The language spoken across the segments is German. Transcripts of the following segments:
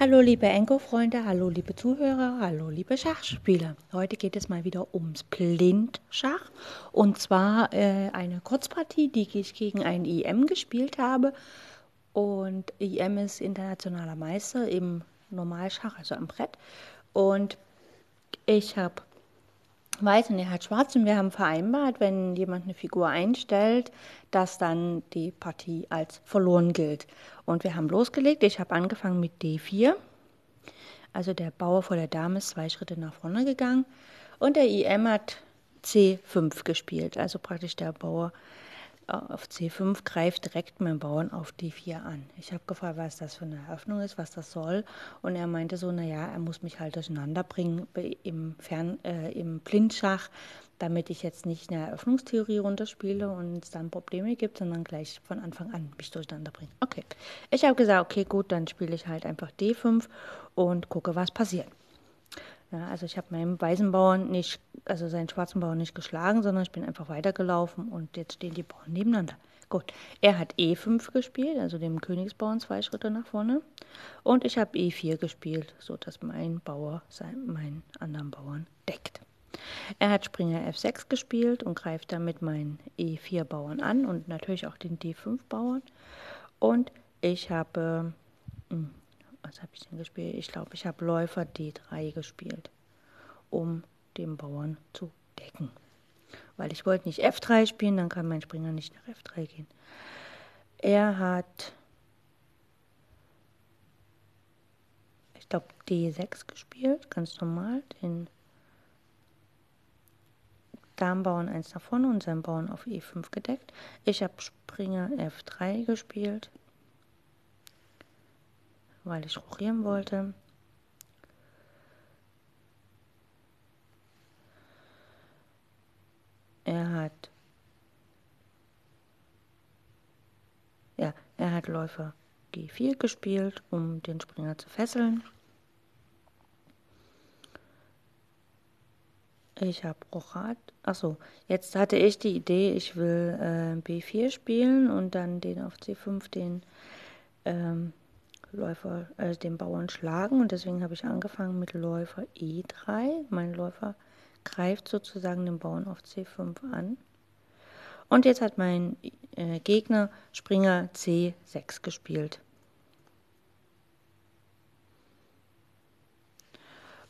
Hallo liebe Enko-Freunde, hallo liebe Zuhörer, hallo liebe Schachspieler. Heute geht es mal wieder ums Blindschach und zwar äh, eine Kurzpartie, die ich gegen einen IM gespielt habe. Und IM ist internationaler Meister im Normalschach, also am Brett. Und ich habe weiß und er hat schwarz und wir haben vereinbart, wenn jemand eine Figur einstellt, dass dann die Partie als verloren gilt. Und wir haben losgelegt. Ich habe angefangen mit D4. Also der Bauer vor der Dame ist zwei Schritte nach vorne gegangen. Und der IM hat C5 gespielt. Also praktisch der Bauer auf C5 greift direkt mein Bauern auf D4 an. Ich habe gefragt, was das für eine Eröffnung ist, was das soll. Und er meinte so, naja, er muss mich halt durcheinander bringen im, Fern, äh, im Blindschach, damit ich jetzt nicht eine Eröffnungstheorie runterspiele und es dann Probleme gibt, sondern gleich von Anfang an mich durcheinander bringen. Okay. Ich habe gesagt, okay, gut, dann spiele ich halt einfach D5 und gucke, was passiert. Ja, also ich habe meinen weißen Bauern nicht, also seinen schwarzen Bauern nicht geschlagen, sondern ich bin einfach weitergelaufen und jetzt stehen die Bauern nebeneinander. Gut, er hat E5 gespielt, also dem Königsbauern zwei Schritte nach vorne. Und ich habe E4 gespielt, sodass mein Bauer sein, meinen anderen Bauern deckt. Er hat Springer F6 gespielt und greift damit meinen E4 Bauern an und natürlich auch den D5 Bauern. Und ich habe hm, was habe ich denn gespielt? Ich glaube, ich habe Läufer D3 gespielt, um den Bauern zu decken. Weil ich wollte nicht F3 spielen, dann kann mein Springer nicht nach F3 gehen. Er hat, ich glaube, D6 gespielt, ganz normal, den Damenbauern 1 nach vorne und seinen Bauern auf E5 gedeckt. Ich habe Springer F3 gespielt weil ich rochieren wollte. Er hat ja, er hat Läufer G4 gespielt, um den Springer zu fesseln. Ich habe Rochat. Achso, jetzt hatte ich die Idee, ich will äh, B4 spielen und dann den auf C5 den ähm, Läufer, äh, den Bauern schlagen und deswegen habe ich angefangen mit Läufer E3. Mein Läufer greift sozusagen den Bauern auf C5 an. Und jetzt hat mein äh, Gegner Springer C6 gespielt.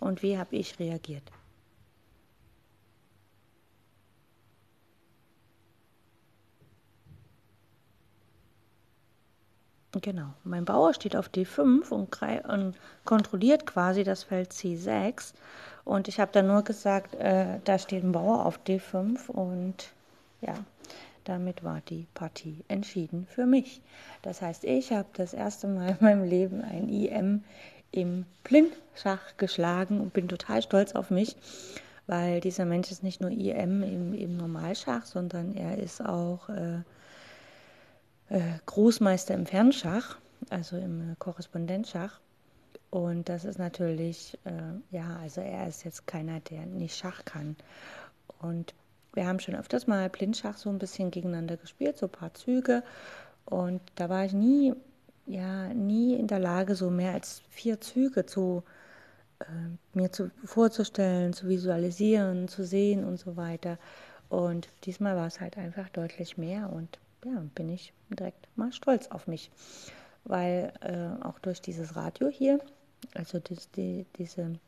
Und wie habe ich reagiert? Genau. Mein Bauer steht auf D5 und, und kontrolliert quasi das Feld C6. Und ich habe dann nur gesagt, äh, da steht ein Bauer auf D5 und ja, damit war die Partie entschieden für mich. Das heißt, ich habe das erste Mal in meinem Leben ein IM im Blindschach geschlagen und bin total stolz auf mich, weil dieser Mensch ist nicht nur IM im, im Normalschach, sondern er ist auch äh, Großmeister im Fernschach, also im äh, Korrespondenzschach. Und das ist natürlich, äh, ja, also er ist jetzt keiner, der nicht Schach kann. Und wir haben schon öfters mal Blindschach so ein bisschen gegeneinander gespielt, so ein paar Züge. Und da war ich nie, ja, nie in der Lage, so mehr als vier Züge zu äh, mir zu, vorzustellen, zu visualisieren, zu sehen und so weiter. Und diesmal war es halt einfach deutlich mehr und ja, bin ich direkt mal stolz auf mich, weil äh, auch durch dieses Radio hier, also die, die, diese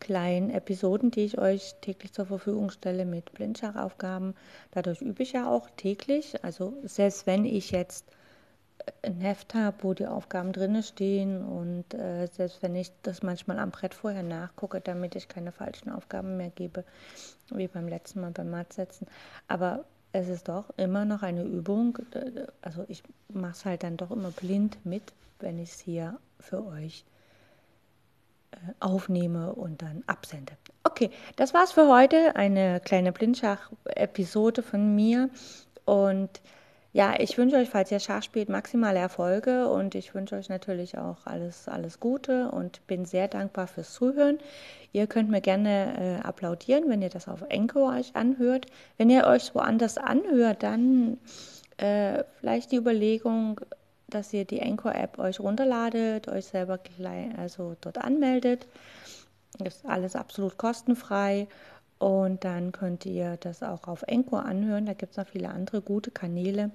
kleinen Episoden, die ich euch täglich zur Verfügung stelle mit Blindschachaufgaben, dadurch übe ich ja auch täglich. Also selbst wenn ich jetzt ein Heft habe, wo die Aufgaben drinne stehen und äh, selbst wenn ich das manchmal am Brett vorher nachgucke, damit ich keine falschen Aufgaben mehr gebe, wie beim letzten Mal beim Mattsetzen. Aber es ist doch immer noch eine Übung. Also ich mache es halt dann doch immer blind mit, wenn ich es hier für euch äh, aufnehme und dann absende. Okay, das war's für heute. Eine kleine Blindschach-Episode von mir. Und ja, ich wünsche euch, falls ihr Schach spielt, maximale Erfolge und ich wünsche euch natürlich auch alles, alles Gute und bin sehr dankbar fürs Zuhören. Ihr könnt mir gerne äh, applaudieren, wenn ihr das auf Enko euch anhört. Wenn ihr euch woanders anhört, dann äh, vielleicht die Überlegung, dass ihr die Anchor-App euch runterladet, euch selber klein, also dort anmeldet. Das ist alles absolut kostenfrei. Und dann könnt ihr das auch auf Anchor anhören. Da gibt es noch viele andere gute Kanäle,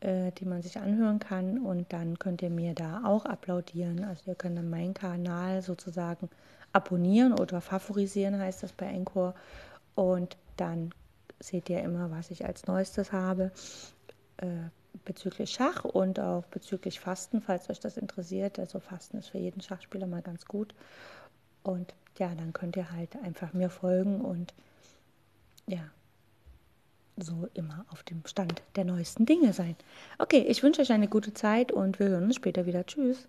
äh, die man sich anhören kann. Und dann könnt ihr mir da auch applaudieren. Also ihr könnt dann meinen Kanal sozusagen abonnieren oder favorisieren, heißt das bei Anchor. Und dann seht ihr immer, was ich als Neuestes habe. Äh, bezüglich Schach und auch bezüglich Fasten, falls euch das interessiert. Also Fasten ist für jeden Schachspieler mal ganz gut. Und ja, dann könnt ihr halt einfach mir folgen und ja, so immer auf dem Stand der neuesten Dinge sein. Okay, ich wünsche euch eine gute Zeit und wir hören uns später wieder. Tschüss.